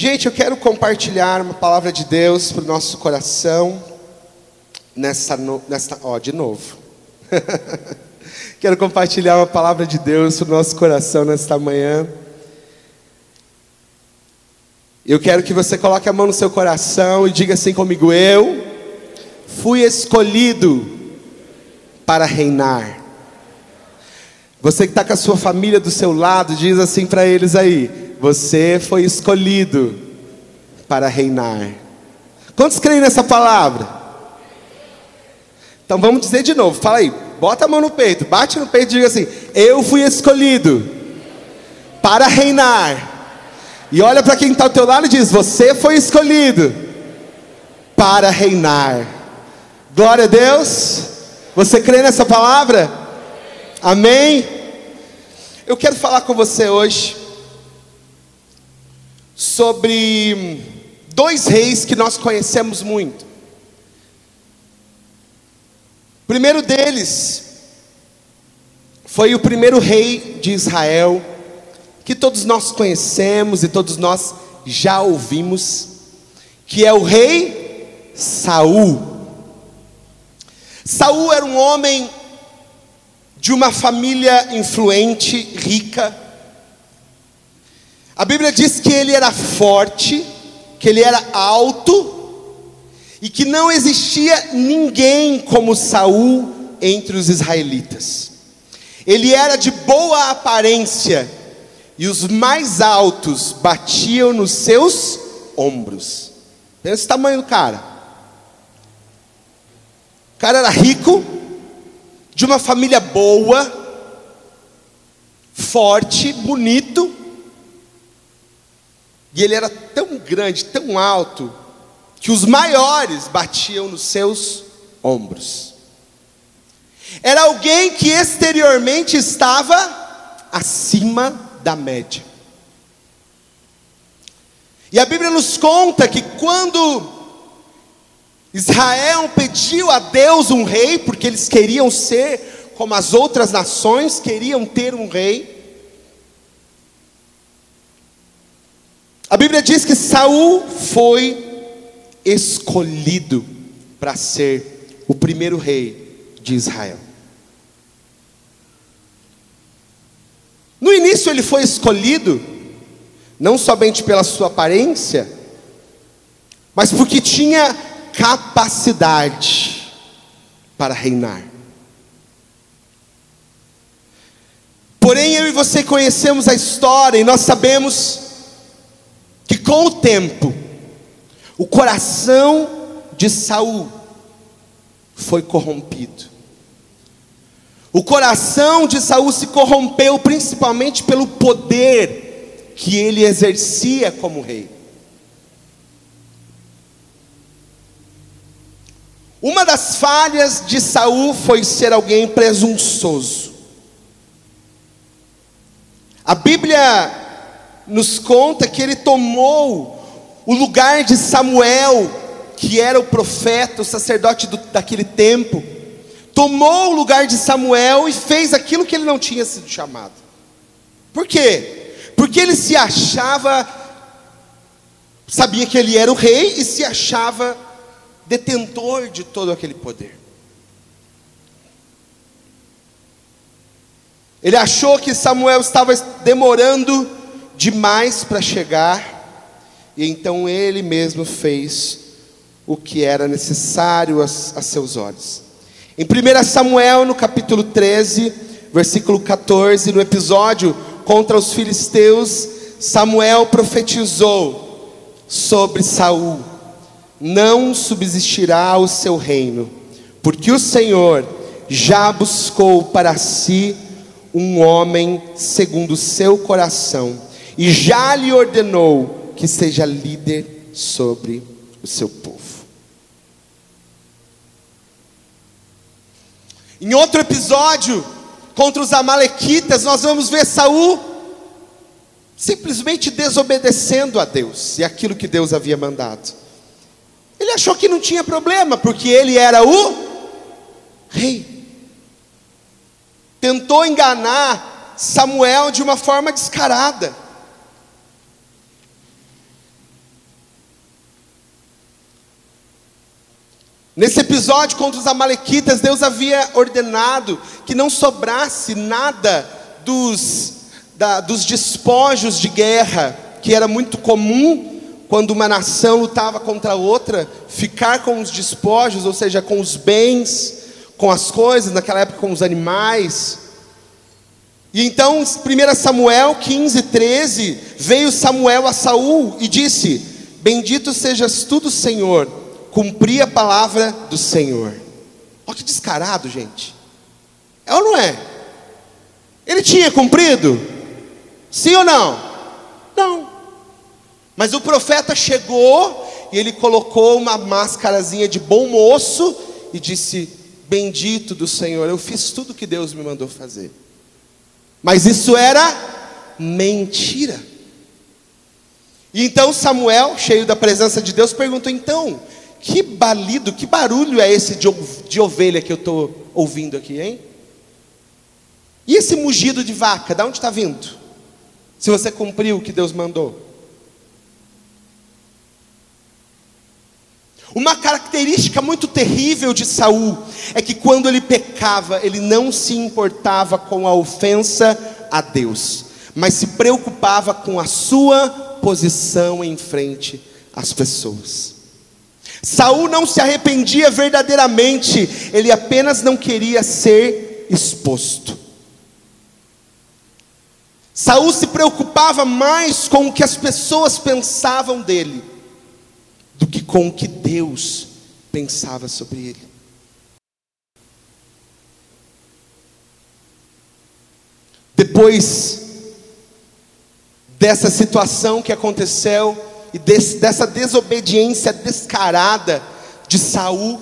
Gente, eu quero compartilhar uma palavra de Deus para o nosso coração nessa, no, nessa, ó, de novo. quero compartilhar uma palavra de Deus para o nosso coração nesta manhã. Eu quero que você coloque a mão no seu coração e diga assim comigo: Eu fui escolhido para reinar. Você que está com a sua família do seu lado, diz assim para eles aí: Você foi escolhido para reinar. Quantos creem nessa palavra? Então vamos dizer de novo, fala aí, bota a mão no peito, bate no peito e diga assim: Eu fui escolhido para reinar. E olha para quem está ao teu lado e diz: Você foi escolhido para reinar. Glória a Deus. Você crê nessa palavra? Amém? Eu quero falar com você hoje sobre dois reis que nós conhecemos muito. O primeiro deles foi o primeiro rei de Israel, que todos nós conhecemos e todos nós já ouvimos, que é o rei Saul. Saul era um homem de uma família influente, rica. A Bíblia diz que ele era forte, que ele era alto e que não existia ninguém como Saul entre os israelitas. Ele era de boa aparência e os mais altos batiam nos seus ombros. Pensa o tamanho do cara. O cara era rico, de uma família boa, forte, bonito, e ele era tão grande, tão alto, que os maiores batiam nos seus ombros. Era alguém que exteriormente estava acima da média. E a Bíblia nos conta que quando Israel pediu a Deus um rei, porque eles queriam ser como as outras nações, queriam ter um rei. A Bíblia diz que Saul foi escolhido para ser o primeiro rei de Israel. No início ele foi escolhido não somente pela sua aparência, mas porque tinha capacidade para reinar. Porém, eu e você conhecemos a história e nós sabemos que com o tempo, o coração de Saul foi corrompido. O coração de Saul se corrompeu principalmente pelo poder que ele exercia como rei. Uma das falhas de Saul foi ser alguém presunçoso. A Bíblia nos conta que ele tomou o lugar de Samuel, que era o profeta, o sacerdote do, daquele tempo, tomou o lugar de Samuel e fez aquilo que ele não tinha sido chamado. Por quê? Porque ele se achava, sabia que ele era o rei e se achava detentor de todo aquele poder. Ele achou que Samuel estava demorando demais para chegar, e então ele mesmo fez o que era necessário a, a seus olhos. Em 1 Samuel, no capítulo 13, versículo 14, no episódio contra os filisteus, Samuel profetizou sobre Saul não subsistirá o seu reino, porque o Senhor já buscou para si um homem segundo o seu coração, e já lhe ordenou que seja líder sobre o seu povo. Em outro episódio, contra os amalequitas, nós vamos ver Saul simplesmente desobedecendo a Deus e aquilo que Deus havia mandado. Ele achou que não tinha problema, porque ele era o rei. Tentou enganar Samuel de uma forma descarada. Nesse episódio contra os Amalequitas, Deus havia ordenado que não sobrasse nada dos, da, dos despojos de guerra, que era muito comum quando uma nação lutava contra outra, ficar com os despojos, ou seja, com os bens, com as coisas, naquela época com os animais. E então, 1 Samuel 15, 13, veio Samuel a Saul e disse: Bendito sejas tu Senhor, cumpri a palavra do Senhor. Olha que descarado, gente. É ou não é? Ele tinha cumprido? Sim ou não? Não. Mas o profeta chegou e ele colocou uma máscarazinha de bom moço e disse: Bendito do Senhor, eu fiz tudo que Deus me mandou fazer. Mas isso era mentira. E então Samuel, cheio da presença de Deus, perguntou: então, que balido, que barulho é esse de, de ovelha que eu estou ouvindo aqui, hein? E esse mugido de vaca, de onde está vindo? Se você cumpriu o que Deus mandou. Uma característica muito terrível de Saul é que quando ele pecava, ele não se importava com a ofensa a Deus, mas se preocupava com a sua posição em frente às pessoas. Saul não se arrependia verdadeiramente, ele apenas não queria ser exposto. Saul se preocupava mais com o que as pessoas pensavam dele do que com o que Deus pensava sobre ele. Depois dessa situação que aconteceu e desse, dessa desobediência descarada de Saul,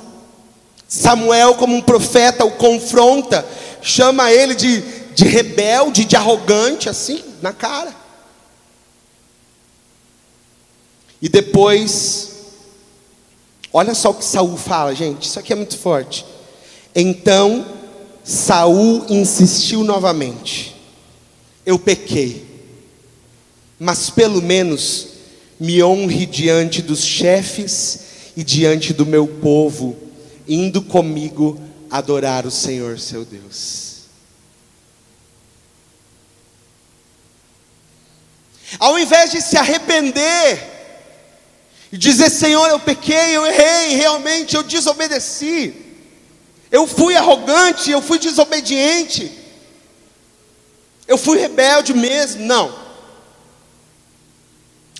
Samuel, como um profeta, o confronta, chama ele de, de rebelde, de arrogante, assim, na cara. E depois Olha só o que Saul fala, gente. Isso aqui é muito forte. Então Saul insistiu novamente. Eu pequei. Mas pelo menos me honre diante dos chefes e diante do meu povo, indo comigo adorar o Senhor seu Deus. Ao invés de se arrepender, e dizer: Senhor, eu pequei, eu errei, realmente eu desobedeci, eu fui arrogante, eu fui desobediente, eu fui rebelde mesmo. Não.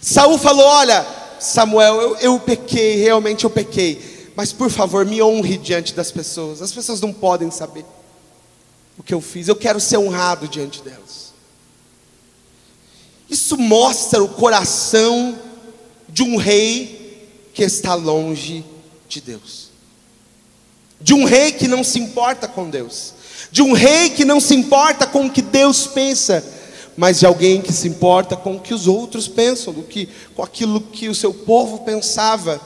Saul falou: Olha, Samuel, eu, eu pequei, realmente eu pequei, mas por favor, me honre diante das pessoas, as pessoas não podem saber o que eu fiz, eu quero ser honrado diante delas. Isso mostra o coração de um rei que está longe de Deus, de um rei que não se importa com Deus, de um rei que não se importa com o que Deus pensa, mas de alguém que se importa com o que os outros pensam, do que, com aquilo que o seu povo pensava.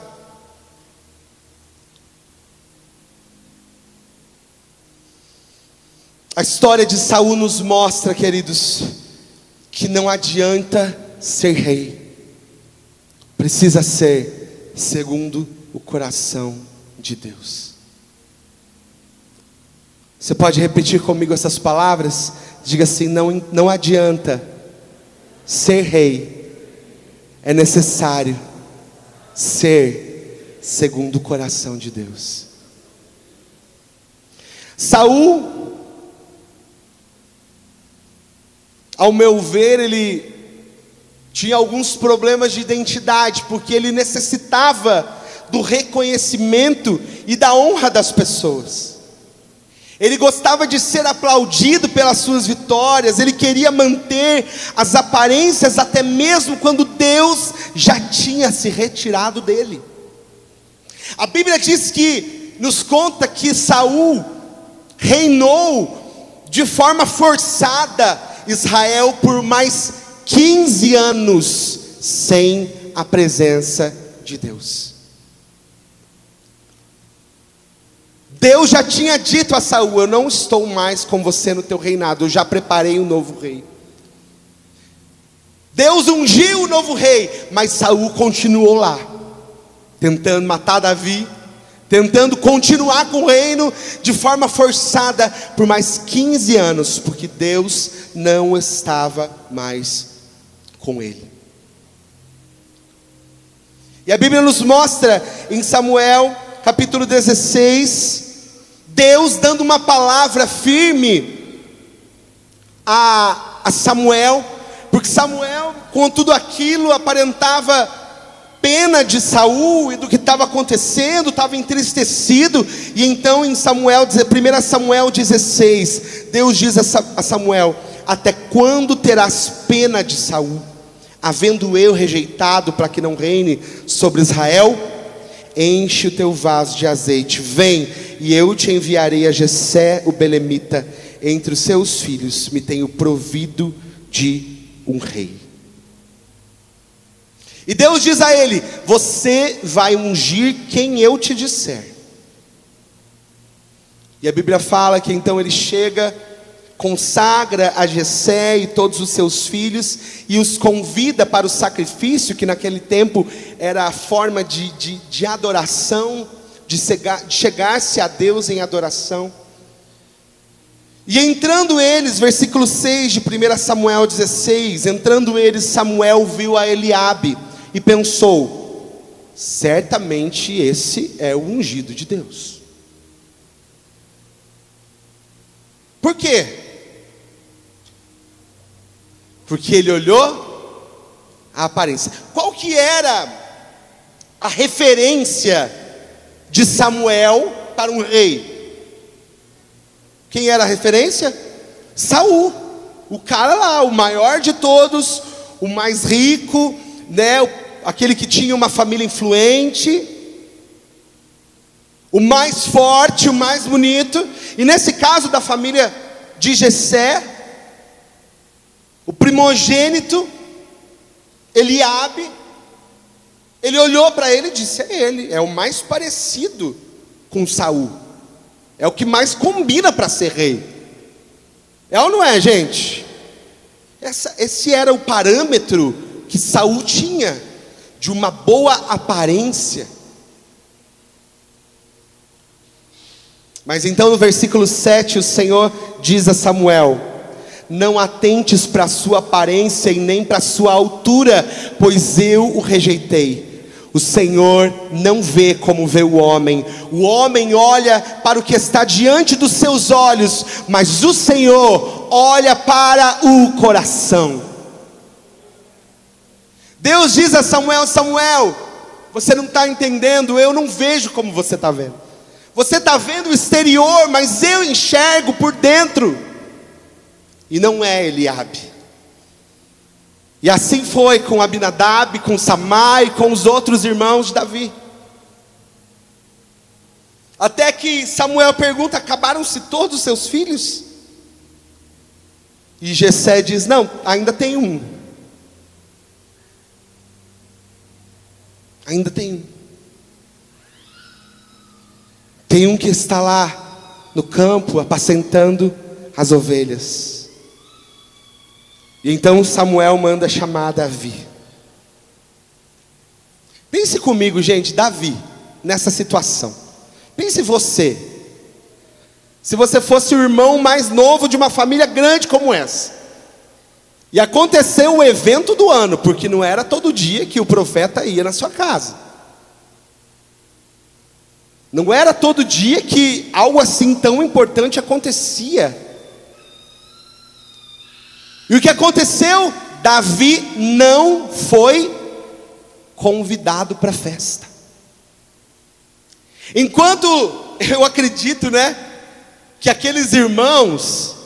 A história de Saul nos mostra, queridos, que não adianta ser rei precisa ser segundo o coração de Deus. Você pode repetir comigo essas palavras? Diga assim: não, não adianta ser rei, é necessário ser segundo o coração de Deus. Saul, ao meu ver, ele tinha alguns problemas de identidade, porque ele necessitava do reconhecimento e da honra das pessoas. Ele gostava de ser aplaudido pelas suas vitórias, ele queria manter as aparências até mesmo quando Deus já tinha se retirado dele. A Bíblia diz que nos conta que Saul reinou de forma forçada Israel por mais 15 anos sem a presença de Deus. Deus já tinha dito a Saul: Eu não estou mais com você no teu reinado, eu já preparei um novo rei. Deus ungiu o novo rei, mas Saul continuou lá, tentando matar Davi, tentando continuar com o reino de forma forçada por mais 15 anos, porque Deus não estava mais com ele. E a Bíblia nos mostra em Samuel, capítulo 16, Deus dando uma palavra firme a, a Samuel, porque Samuel, com tudo aquilo, aparentava pena de Saul e do que estava acontecendo, estava entristecido, e então em Samuel, 1 Samuel 16, Deus diz a Samuel: Até quando terás pena de Saul, havendo eu rejeitado para que não reine sobre Israel? Enche o teu vaso de azeite, vem, e eu te enviarei a Jessé, o belemita, entre os seus filhos, me tenho provido de um rei. E Deus diz a ele: Você vai ungir quem eu te disser. E a Bíblia fala que então ele chega, consagra a Jessé e todos os seus filhos e os convida para o sacrifício, que naquele tempo era a forma de, de, de adoração, de, de chegar-se a Deus em adoração. E entrando eles, versículo 6 de 1 Samuel 16, entrando eles, Samuel viu a Eliabe e pensou: certamente esse é o ungido de Deus. Por quê? Porque ele olhou a aparência. Qual que era a referência de Samuel para um rei? Quem era a referência? Saul. O cara lá, o maior de todos, o mais rico, né, aquele que tinha uma família influente, o mais forte, o mais bonito, e nesse caso da família de Jessé, o primogênito, Eliabe, ele olhou para ele e disse: É ele, é o mais parecido com Saul, é o que mais combina para ser rei. É ou não é, gente? Essa, esse era o parâmetro que Saul tinha de uma boa aparência. Mas então no versículo 7 o Senhor diz a Samuel: Não atentes para a sua aparência e nem para a sua altura, pois eu o rejeitei. O Senhor não vê como vê o homem, o homem olha para o que está diante dos seus olhos, mas o Senhor olha para o coração. Deus diz a Samuel: Samuel, você não está entendendo, eu não vejo como você está vendo. Você está vendo o exterior, mas eu enxergo por dentro. E não é Eliabe. E assim foi com Abinadab, com Samai, com os outros irmãos de Davi. Até que Samuel pergunta: acabaram-se todos os seus filhos? E Jessé diz: não, ainda tem um. Ainda tem um. Tem um que está lá no campo apacentando as ovelhas. E então Samuel manda chamar Davi. Pense comigo, gente, Davi, nessa situação. Pense você. Se você fosse o irmão mais novo de uma família grande como essa. E aconteceu o evento do ano, porque não era todo dia que o profeta ia na sua casa. Não era todo dia que algo assim tão importante acontecia. E o que aconteceu? Davi não foi convidado para a festa. Enquanto eu acredito, né, que aqueles irmãos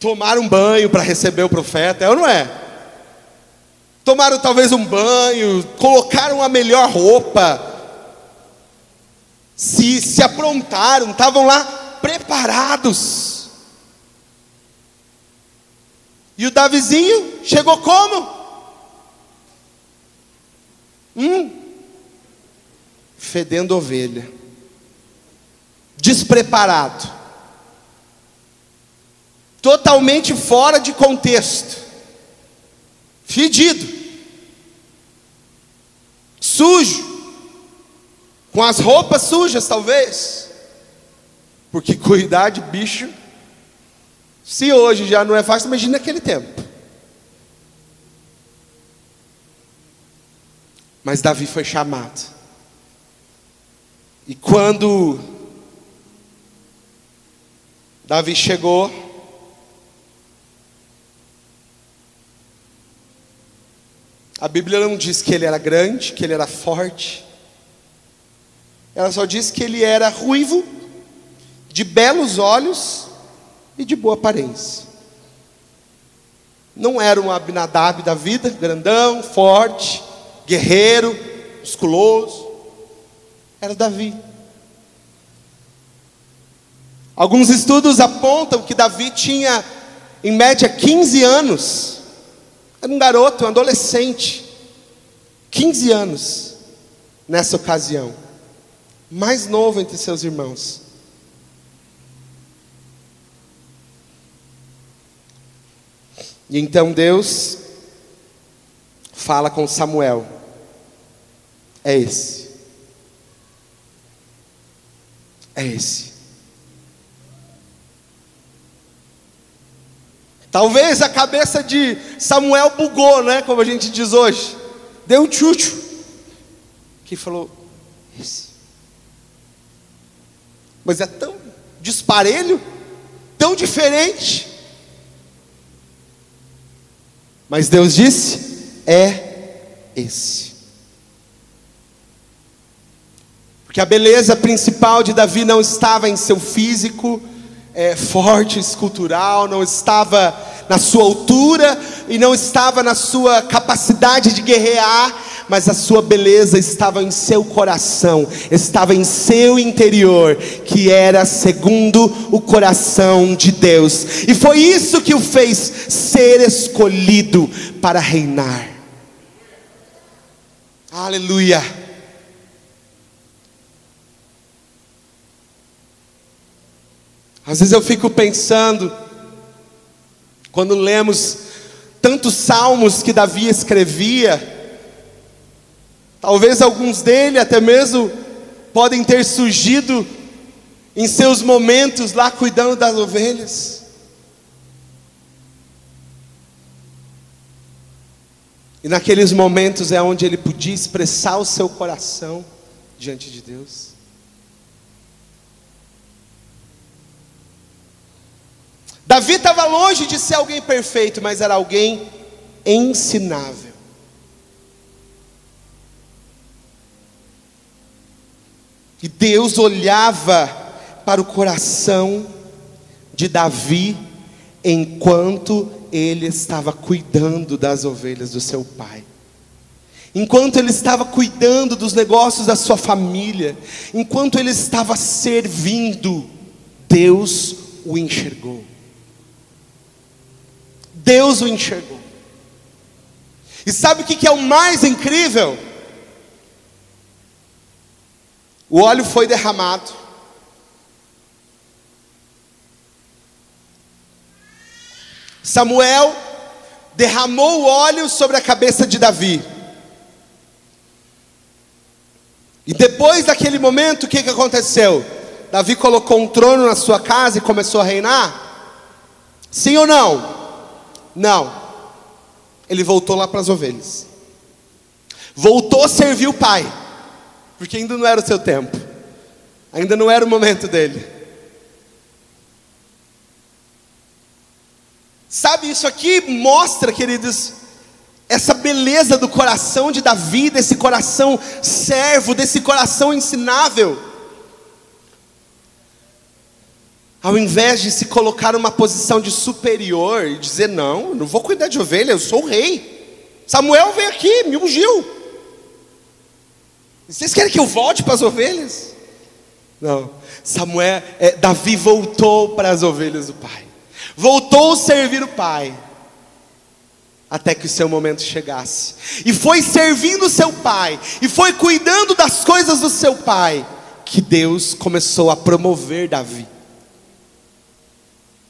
Tomaram banho para receber o profeta, é ou não é? Tomaram talvez um banho, colocaram a melhor roupa, se, se aprontaram, estavam lá preparados. E o Davizinho chegou como? Hum, fedendo ovelha, despreparado. Totalmente fora de contexto, fedido, sujo. com as roupas sujas, talvez, porque cuidar de bicho, se hoje já não é fácil, imagina naquele tempo. Mas Davi foi chamado. E quando Davi chegou, a Bíblia não diz que ele era grande, que ele era forte. Ela só diz que ele era ruivo, de belos olhos e de boa aparência. Não era um Abinadab da vida, grandão, forte, guerreiro, musculoso. Era Davi. Alguns estudos apontam que Davi tinha, em média, 15 anos. Era um garoto, um adolescente. 15 anos nessa ocasião. Mais novo entre seus irmãos. E então Deus fala com Samuel: É esse. É esse. Talvez a cabeça de Samuel bugou, né? Como a gente diz hoje. Deu um chucho. Que falou: Esse. Mas é tão disparelho, tão diferente. Mas Deus disse: é esse. Porque a beleza principal de Davi não estava em seu físico é, forte, escultural, não estava na sua altura e não estava na sua capacidade de guerrear, mas a sua beleza estava em seu coração, estava em seu interior, que era segundo o coração de Deus, e foi isso que o fez ser escolhido para reinar. Aleluia. Às vezes eu fico pensando, quando lemos tantos salmos que Davi escrevia, Talvez alguns dele até mesmo podem ter surgido em seus momentos lá cuidando das ovelhas. E naqueles momentos é onde ele podia expressar o seu coração diante de Deus. Davi estava longe de ser alguém perfeito, mas era alguém ensinável. E Deus olhava para o coração de Davi enquanto ele estava cuidando das ovelhas do seu pai. Enquanto ele estava cuidando dos negócios da sua família, enquanto ele estava servindo, Deus o enxergou. Deus o enxergou. E sabe o que é o mais incrível? O óleo foi derramado. Samuel derramou o óleo sobre a cabeça de Davi. E depois daquele momento, o que, que aconteceu? Davi colocou um trono na sua casa e começou a reinar? Sim ou não? Não. Ele voltou lá para as ovelhas. Voltou a servir o pai porque ainda não era o seu tempo, ainda não era o momento dele. Sabe, isso aqui mostra, queridos, essa beleza do coração de Davi, desse coração servo, desse coração ensinável. Ao invés de se colocar numa posição de superior e dizer: Não, não vou cuidar de ovelha, eu sou o rei. Samuel veio aqui, me ungiu. Vocês querem que eu volte para as ovelhas? Não. Samuel, é, Davi voltou para as ovelhas do pai. Voltou a servir o pai. Até que o seu momento chegasse. E foi servindo o seu pai. E foi cuidando das coisas do seu pai. Que Deus começou a promover Davi.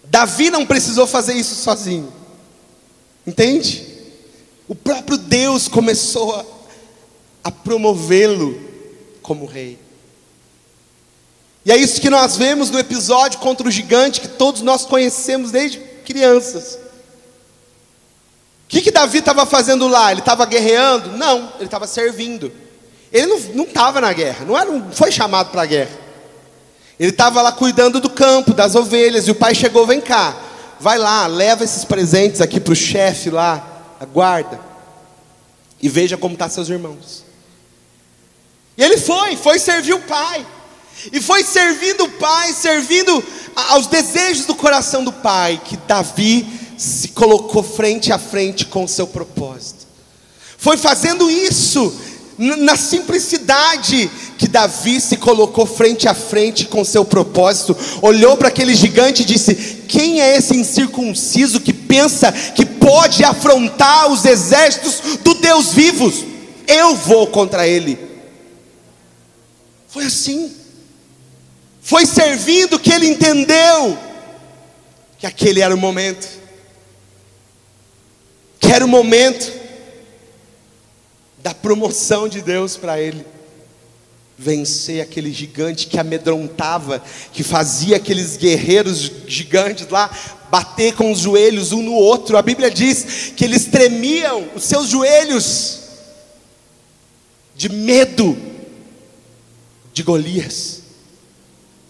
Davi não precisou fazer isso sozinho. Entende? O próprio Deus começou a a promovê-lo como rei. E é isso que nós vemos no episódio contra o gigante que todos nós conhecemos desde crianças. O que, que Davi estava fazendo lá? Ele estava guerreando? Não, ele estava servindo. Ele não estava na guerra, não, era, não foi chamado para a guerra. Ele estava lá cuidando do campo, das ovelhas, e o pai chegou: vem cá, vai lá, leva esses presentes aqui para o chefe lá, aguarda, e veja como estão tá seus irmãos. E ele foi, foi servir o pai. E foi servindo o pai, servindo aos desejos do coração do pai, que Davi se colocou frente a frente com o seu propósito. Foi fazendo isso na simplicidade que Davi se colocou frente a frente com seu propósito, olhou para aquele gigante e disse: Quem é esse incircunciso que pensa que pode afrontar os exércitos do Deus vivos? Eu vou contra ele. Foi assim. Foi servindo que ele entendeu que aquele era o momento. Que era o momento da promoção de Deus para ele. Vencer aquele gigante que amedrontava, que fazia aqueles guerreiros gigantes lá bater com os joelhos um no outro. A Bíblia diz que eles tremiam os seus joelhos de medo de Golias.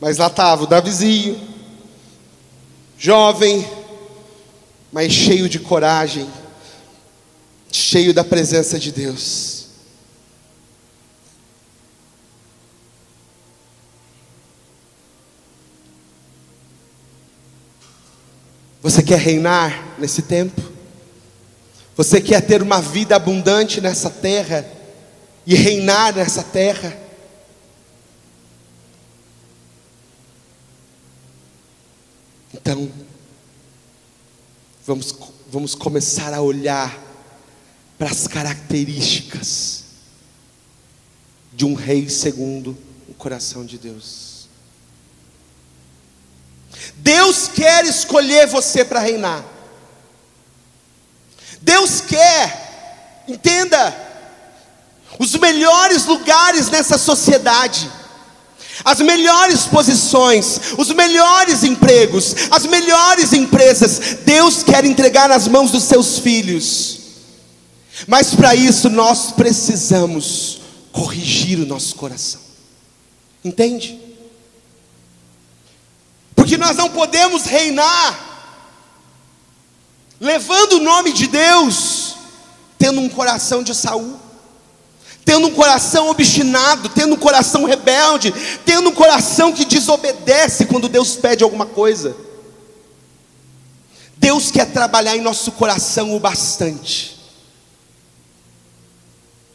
Mas lá estava o Davizinho, jovem, mas cheio de coragem, cheio da presença de Deus. Você quer reinar nesse tempo? Você quer ter uma vida abundante nessa terra e reinar nessa terra? Então, vamos, vamos começar a olhar para as características de um rei segundo o coração de Deus. Deus quer escolher você para reinar. Deus quer, entenda, os melhores lugares nessa sociedade as melhores posições, os melhores empregos, as melhores empresas, Deus quer entregar nas mãos dos seus filhos. Mas para isso nós precisamos corrigir o nosso coração. Entende? Porque nós não podemos reinar levando o nome de Deus tendo um coração de Saul tendo um coração obstinado, tendo um coração rebelde, tendo um coração que desobedece quando Deus pede alguma coisa. Deus quer trabalhar em nosso coração o bastante,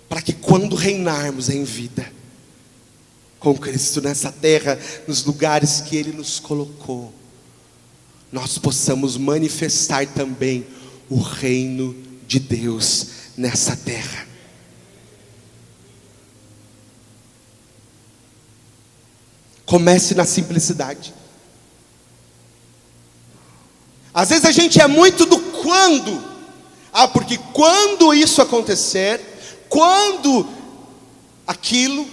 para que quando reinarmos em vida, com Cristo nessa terra, nos lugares que Ele nos colocou, nós possamos manifestar também o reino de Deus nessa terra. Comece na simplicidade. Às vezes a gente é muito do quando. Ah, porque quando isso acontecer, quando aquilo,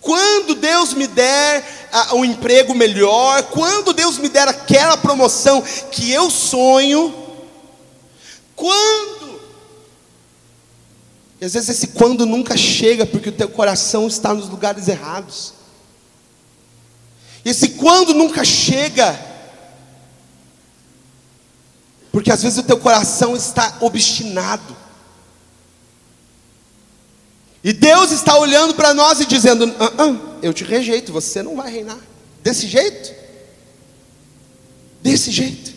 quando Deus me der uh, um emprego melhor, quando Deus me der aquela promoção que eu sonho, quando e às vezes esse quando nunca chega porque o teu coração está nos lugares errados. Esse quando nunca chega porque às vezes o teu coração está obstinado. E Deus está olhando para nós e dizendo: ah, ah, Eu te rejeito, você não vai reinar. Desse jeito? Desse jeito.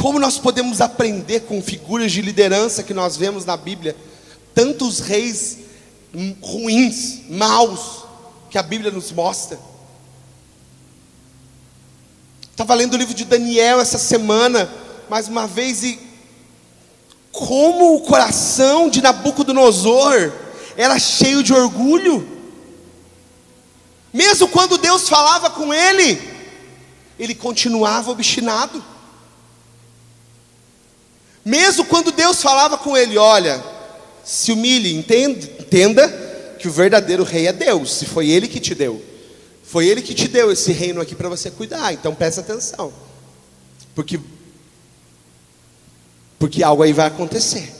Como nós podemos aprender com figuras de liderança que nós vemos na Bíblia? Tantos reis ruins, maus, que a Bíblia nos mostra. Estava lendo o livro de Daniel essa semana, mais uma vez, e como o coração de Nabucodonosor era cheio de orgulho, mesmo quando Deus falava com ele, ele continuava obstinado. Mesmo quando Deus falava com ele: Olha, se humilhe, entenda, entenda que o verdadeiro rei é Deus, se foi Ele que te deu. Foi Ele que te deu esse reino aqui para você cuidar, então presta atenção. Porque, porque algo aí vai acontecer.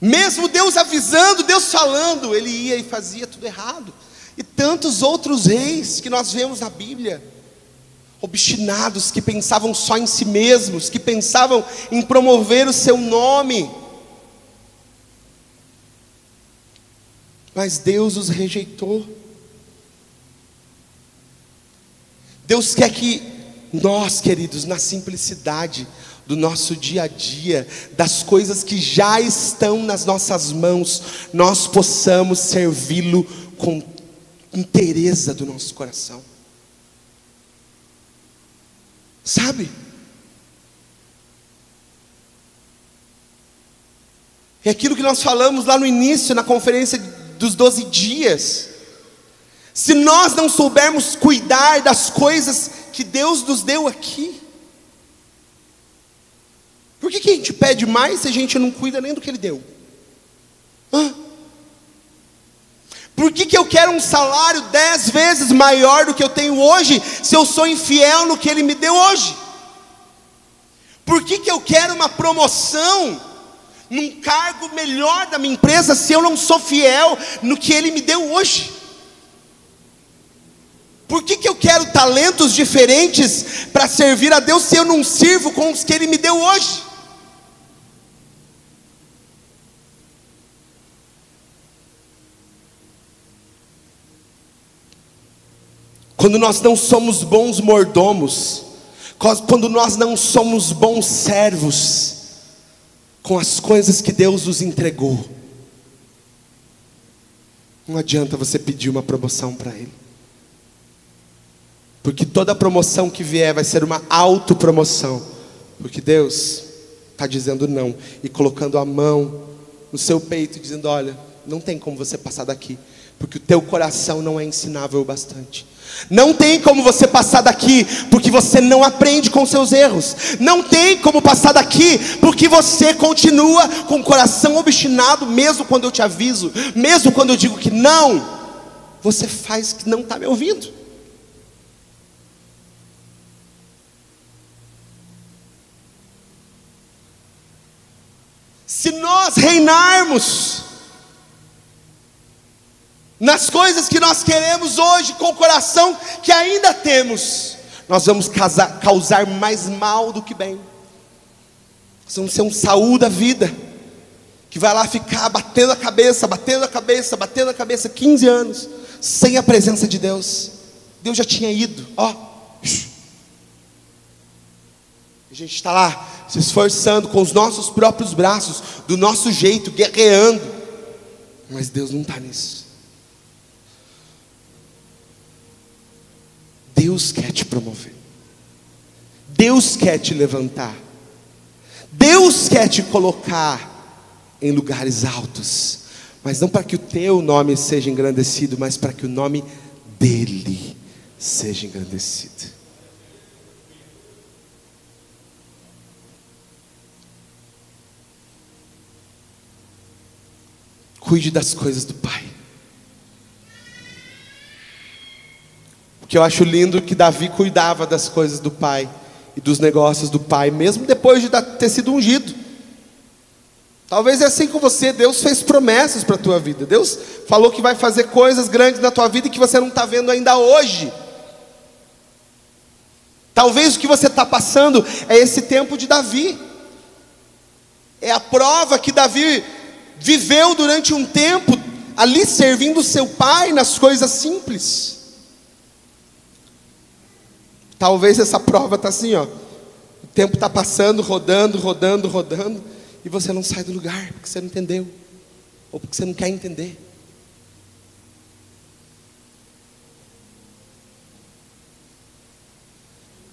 Mesmo Deus avisando, Deus falando, ele ia e fazia tudo errado. E tantos outros reis que nós vemos na Bíblia, obstinados, que pensavam só em si mesmos, que pensavam em promover o seu nome. Mas Deus os rejeitou. Deus quer que nós, queridos, na simplicidade do nosso dia a dia, das coisas que já estão nas nossas mãos, nós possamos servi-lo com inteireza do nosso coração. Sabe? É aquilo que nós falamos lá no início, na conferência dos 12 dias. Se nós não soubermos cuidar das coisas que Deus nos deu aqui, por que, que a gente pede mais se a gente não cuida nem do que Ele deu? Hã? Por que, que eu quero um salário dez vezes maior do que eu tenho hoje, se eu sou infiel no que Ele me deu hoje? Por que, que eu quero uma promoção num cargo melhor da minha empresa, se eu não sou fiel no que Ele me deu hoje? Por que, que eu quero talentos diferentes para servir a Deus, se eu não sirvo com os que Ele me deu hoje? Quando nós não somos bons mordomos, quando nós não somos bons servos com as coisas que Deus nos entregou, não adianta você pedir uma promoção para Ele, porque toda promoção que vier vai ser uma autopromoção, porque Deus está dizendo não e colocando a mão no seu peito, dizendo: Olha, não tem como você passar daqui, porque o teu coração não é ensinável o bastante. Não tem como você passar daqui porque você não aprende com seus erros. Não tem como passar daqui porque você continua com o coração obstinado, mesmo quando eu te aviso, mesmo quando eu digo que não. Você faz que não está me ouvindo. Se nós reinarmos, nas coisas que nós queremos hoje, com o coração que ainda temos, nós vamos causar, causar mais mal do que bem. Nós vamos ser um saúde da vida, que vai lá ficar batendo a cabeça, batendo a cabeça, batendo a cabeça 15 anos, sem a presença de Deus. Deus já tinha ido, ó. A gente está lá se esforçando com os nossos próprios braços, do nosso jeito, guerreando. Mas Deus não está nisso. Deus quer te promover. Deus quer te levantar. Deus quer te colocar em lugares altos. Mas não para que o teu nome seja engrandecido, mas para que o nome dele seja engrandecido. Cuide das coisas do Pai. Que eu acho lindo que Davi cuidava das coisas do pai e dos negócios do pai, mesmo depois de ter sido ungido. Talvez é assim com você, Deus fez promessas para a tua vida. Deus falou que vai fazer coisas grandes na tua vida que você não está vendo ainda hoje. Talvez o que você está passando é esse tempo de Davi. É a prova que Davi viveu durante um tempo ali servindo seu pai nas coisas simples. Talvez essa prova está assim, ó. O tempo está passando, rodando, rodando, rodando, e você não sai do lugar porque você não entendeu, ou porque você não quer entender.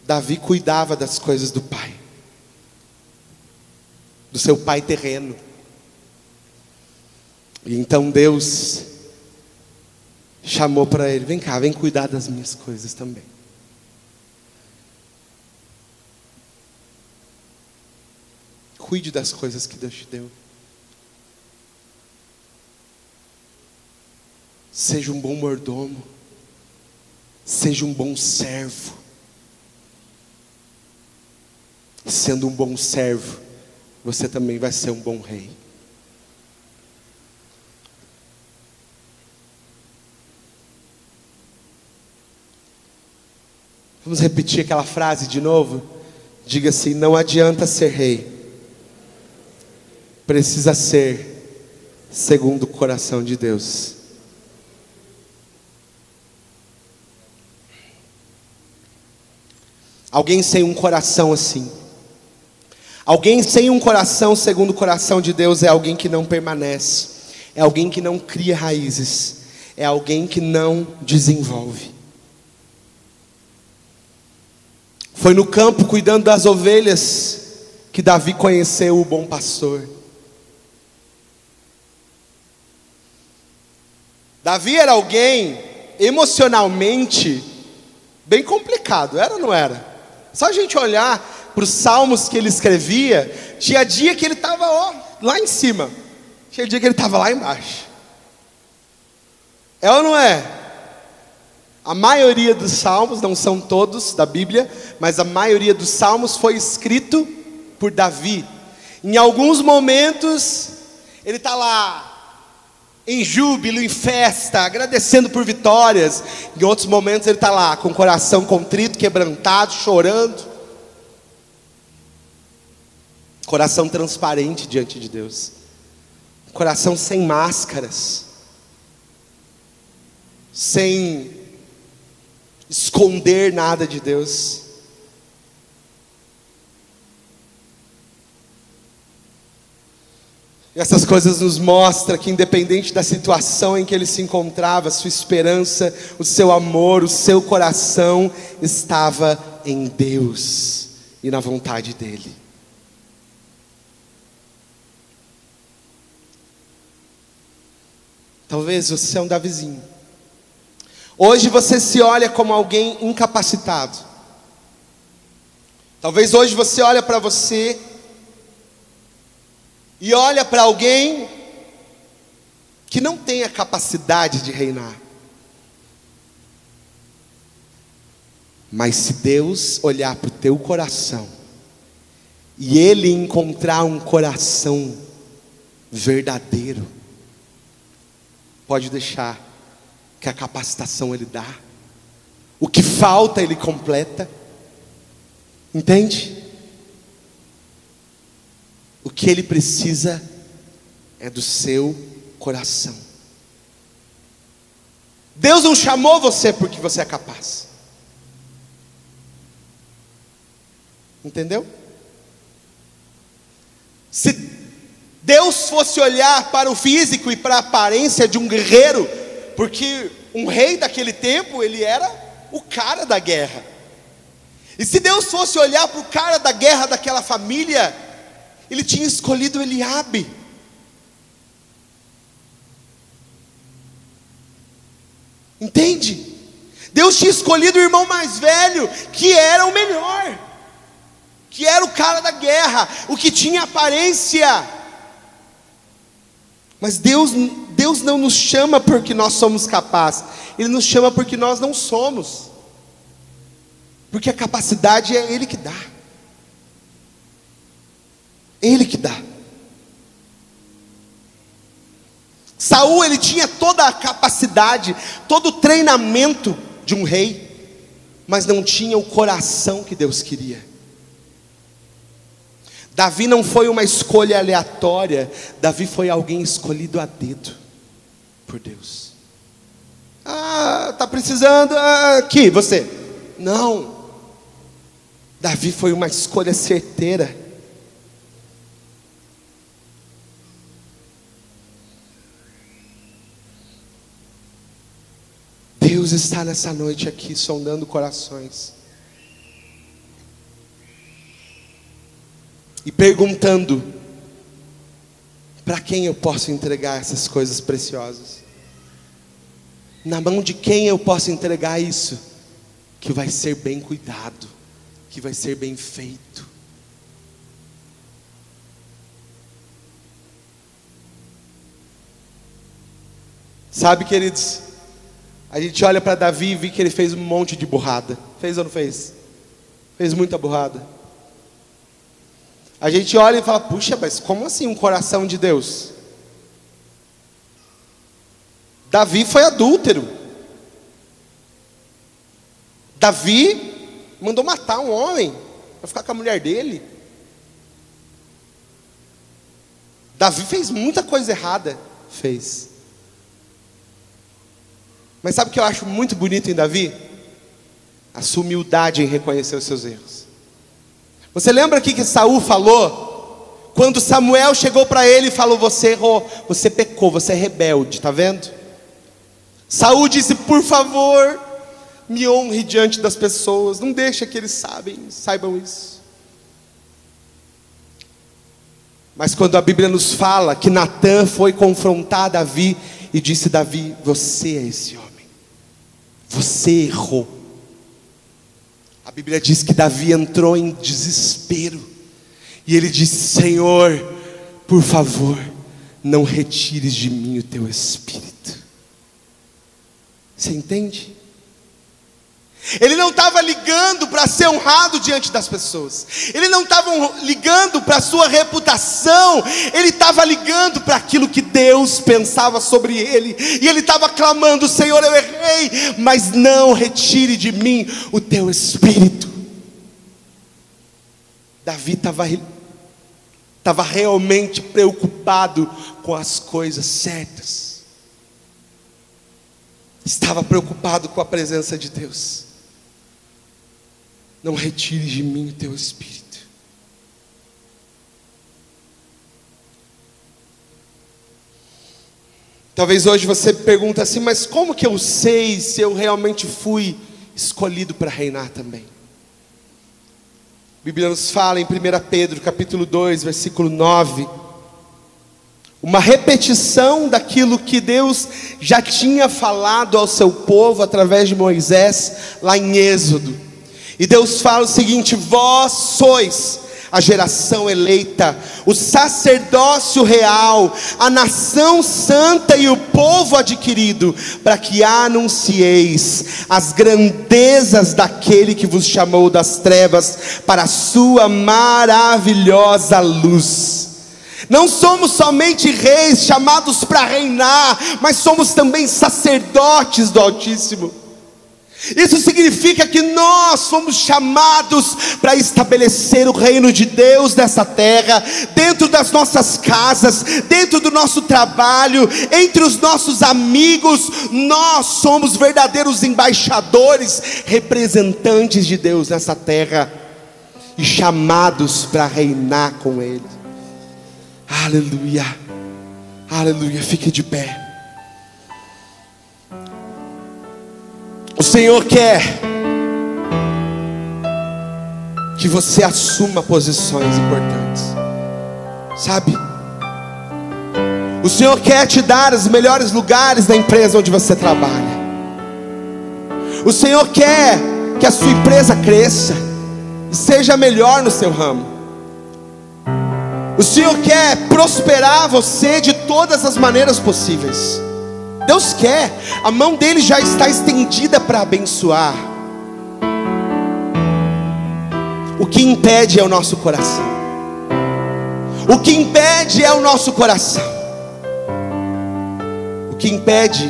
Davi cuidava das coisas do pai, do seu pai terreno. E então Deus chamou para ele: vem cá, vem cuidar das minhas coisas também. Cuide das coisas que Deus te deu. Seja um bom mordomo. Seja um bom servo. Sendo um bom servo, você também vai ser um bom rei. Vamos repetir aquela frase de novo? Diga assim: não adianta ser rei, precisa ser segundo o coração de Deus. Alguém sem um coração assim. Alguém sem um coração segundo o coração de Deus é alguém que não permanece, é alguém que não cria raízes, é alguém que não desenvolve. Foi no campo cuidando das ovelhas que Davi conheceu o bom pastor. Davi era alguém emocionalmente bem complicado, era ou não era? Só a gente olhar para os salmos que ele escrevia, tinha dia que ele estava lá em cima, tinha dia que ele estava lá embaixo. É ou não é? A maioria dos salmos, não são todos da Bíblia, mas a maioria dos salmos foi escrito por Davi. Em alguns momentos, ele está lá em júbilo, em festa, agradecendo por vitórias. Em outros momentos ele está lá com o coração contrito, quebrantado, chorando. Coração transparente diante de Deus. Coração sem máscaras. Sem esconder nada de Deus. Essas coisas nos mostram que independente da situação em que ele se encontrava, sua esperança, o seu amor, o seu coração estava em Deus e na vontade dele. Talvez você é um Davizinho. Hoje você se olha como alguém incapacitado. Talvez hoje você olha para você e olha para alguém que não tem a capacidade de reinar. Mas se Deus olhar para o teu coração e Ele encontrar um coração verdadeiro, pode deixar que a capacitação Ele dá, o que falta Ele completa, entende? O que ele precisa é do seu coração. Deus não chamou você porque você é capaz. Entendeu? Se Deus fosse olhar para o físico e para a aparência de um guerreiro, porque um rei daquele tempo, ele era o cara da guerra. E se Deus fosse olhar para o cara da guerra daquela família, ele tinha escolhido Eliabe. Entende? Deus tinha escolhido o irmão mais velho, que era o melhor, que era o cara da guerra, o que tinha aparência. Mas Deus, Deus não nos chama porque nós somos capazes, Ele nos chama porque nós não somos, porque a capacidade é Ele que dá. Ele que dá. Saul ele tinha toda a capacidade, todo o treinamento de um rei, mas não tinha o coração que Deus queria. Davi não foi uma escolha aleatória, Davi foi alguém escolhido a dedo por Deus. Ah, tá precisando ah, aqui você? Não. Davi foi uma escolha certeira. Deus está nessa noite aqui sondando corações e perguntando: para quem eu posso entregar essas coisas preciosas? Na mão de quem eu posso entregar isso? Que vai ser bem cuidado, que vai ser bem feito. Sabe, queridos, a gente olha para Davi e vê que ele fez um monte de burrada. Fez ou não fez? Fez muita burrada. A gente olha e fala: puxa, mas como assim um coração de Deus? Davi foi adúltero. Davi mandou matar um homem para ficar com a mulher dele. Davi fez muita coisa errada. Fez. Mas sabe o que eu acho muito bonito em Davi? A sua humildade em reconhecer os seus erros. Você lembra aqui que Saul falou? Quando Samuel chegou para ele e falou: Você errou, você pecou, você é rebelde, tá vendo? Saul disse: Por favor, me honre diante das pessoas, não deixe que eles sabem, saibam isso. Mas quando a Bíblia nos fala que Natan foi confrontar Davi e disse: Davi, você é esse homem. Você errou. A Bíblia diz que Davi entrou em desespero. E ele disse: Senhor, por favor, não retires de mim o teu espírito. Você entende? Ele não estava ligando para ser honrado diante das pessoas. Ele não estava ligando para a sua reputação. Ele estava ligando para aquilo que Deus pensava sobre ele. E ele estava clamando: Senhor, eu errei, mas não retire de mim o teu espírito. Davi estava estava realmente preocupado com as coisas certas. Estava preocupado com a presença de Deus não retire de mim o teu espírito. Talvez hoje você pergunte assim, mas como que eu sei se eu realmente fui escolhido para reinar também? A Bíblia nos fala em 1 Pedro, capítulo 2, versículo 9, uma repetição daquilo que Deus já tinha falado ao seu povo através de Moisés, lá em Êxodo. E Deus fala o seguinte: vós sois a geração eleita, o sacerdócio real, a nação santa e o povo adquirido, para que anuncieis as grandezas daquele que vos chamou das trevas para a sua maravilhosa luz. Não somos somente reis chamados para reinar, mas somos também sacerdotes do Altíssimo. Isso significa que nós fomos chamados para estabelecer o reino de Deus nessa terra, dentro das nossas casas, dentro do nosso trabalho, entre os nossos amigos. Nós somos verdadeiros embaixadores, representantes de Deus nessa terra e chamados para reinar com Ele. Aleluia, aleluia. Fique de pé. O Senhor quer que você assuma posições importantes, sabe? O Senhor quer te dar os melhores lugares na empresa onde você trabalha. O Senhor quer que a sua empresa cresça e seja melhor no seu ramo. O Senhor quer prosperar você de todas as maneiras possíveis. Deus quer, a mão dele já está estendida para abençoar. O que impede é o nosso coração. O que impede é o nosso coração. O que impede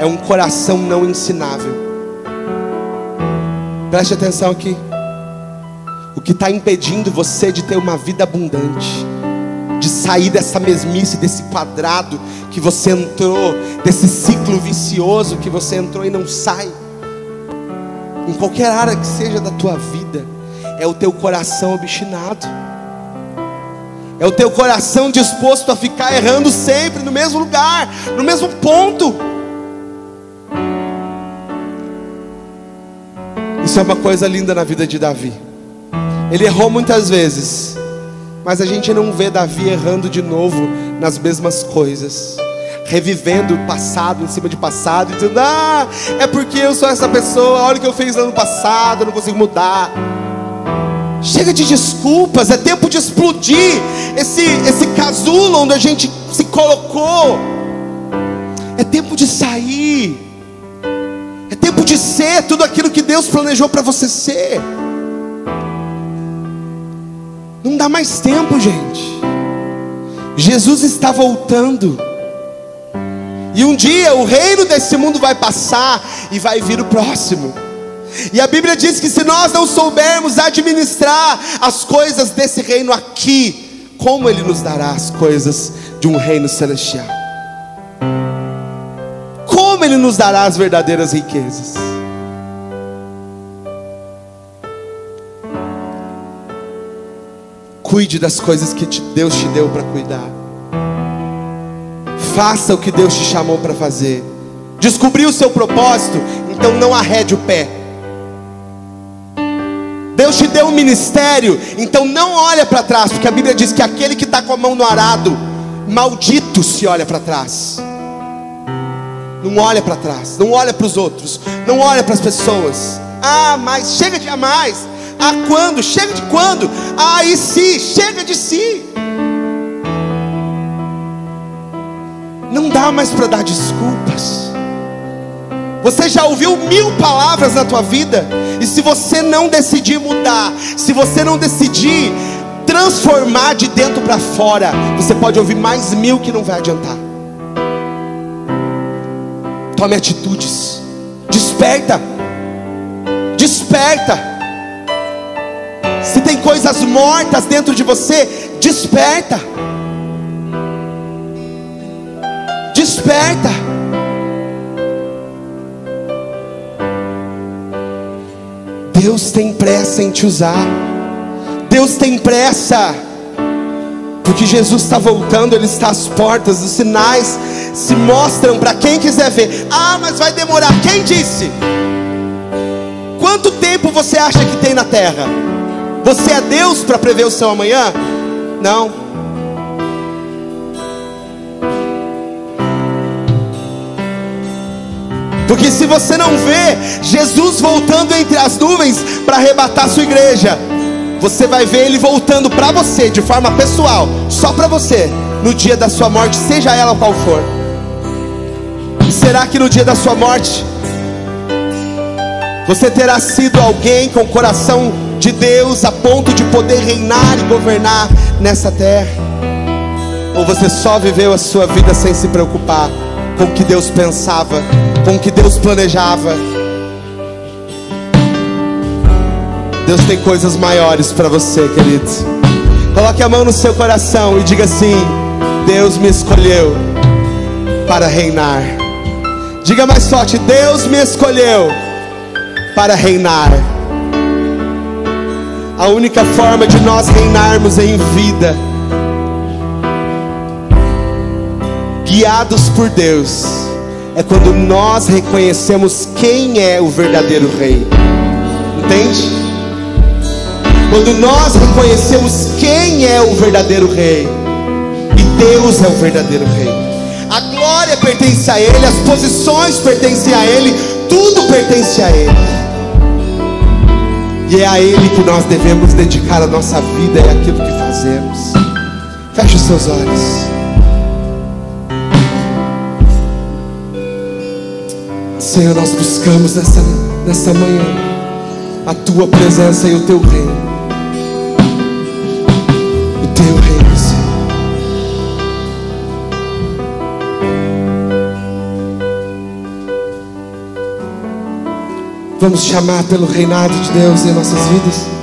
é um coração não ensinável. Preste atenção aqui. O que está impedindo você de ter uma vida abundante de sair dessa mesmice, desse quadrado que você entrou, desse ciclo vicioso que você entrou e não sai. Em qualquer área que seja da tua vida, é o teu coração obstinado. É o teu coração disposto a ficar errando sempre no mesmo lugar, no mesmo ponto. Isso é uma coisa linda na vida de Davi. Ele errou muitas vezes, mas a gente não vê Davi errando de novo nas mesmas coisas, revivendo o passado em cima de passado, dizendo: Ah, é porque eu sou essa pessoa, olha o que eu fiz no ano passado, eu não consigo mudar. Chega de desculpas, é tempo de explodir esse, esse casulo onde a gente se colocou. É tempo de sair. É tempo de ser tudo aquilo que Deus planejou para você ser. Não dá mais tempo, gente. Jesus está voltando. E um dia o reino desse mundo vai passar e vai vir o próximo. E a Bíblia diz que se nós não soubermos administrar as coisas desse reino aqui, como Ele nos dará as coisas de um reino celestial? Como Ele nos dará as verdadeiras riquezas? Cuide das coisas que Deus te deu para cuidar. Faça o que Deus te chamou para fazer. Descobriu o seu propósito, então não arrede o pé. Deus te deu um ministério, então não olha para trás, porque a Bíblia diz que aquele que está com a mão no arado, maldito se olha para trás. Não olha para trás, não olha para os outros, não olha para as pessoas. Ah, mas chega de mais. Ah, quando? Chega de quando? E se? Chega de si. Não dá mais para dar desculpas. Você já ouviu mil palavras na tua vida, e se você não decidir mudar, se você não decidir transformar de dentro para fora, você pode ouvir mais mil que não vai adiantar. Tome atitudes, desperta, desperta. Se tem coisas mortas dentro de você, desperta. Desperta. Deus tem pressa em te usar. Deus tem pressa. Porque Jesus está voltando, Ele está às portas, os sinais se mostram para quem quiser ver. Ah, mas vai demorar. Quem disse? Quanto tempo você acha que tem na terra? Você é Deus para prever o seu amanhã? Não. Porque se você não vê Jesus voltando entre as nuvens para arrebatar sua igreja, você vai ver ele voltando para você de forma pessoal, só para você, no dia da sua morte, seja ela qual for. Será que no dia da sua morte você terá sido alguém com o coração de Deus a ponto de poder reinar e governar nessa terra? Ou você só viveu a sua vida sem se preocupar com o que Deus pensava? com o que Deus planejava. Deus tem coisas maiores para você, querido. Coloque a mão no seu coração e diga assim: Deus me escolheu para reinar. Diga mais forte: Deus me escolheu para reinar. A única forma de nós reinarmos em vida, guiados por Deus, é quando nós reconhecemos quem é o verdadeiro rei. Entende? Quando nós reconhecemos quem é o verdadeiro rei. E Deus é o verdadeiro rei. A glória pertence a Ele, as posições pertencem a Ele, tudo pertence a Ele. E é a Ele que nós devemos dedicar a nossa vida e é aquilo que fazemos. Feche os seus olhos. Senhor, nós buscamos nessa, nessa manhã a tua presença e o teu reino. Vamos chamar pelo reinado de Deus em nossas vidas.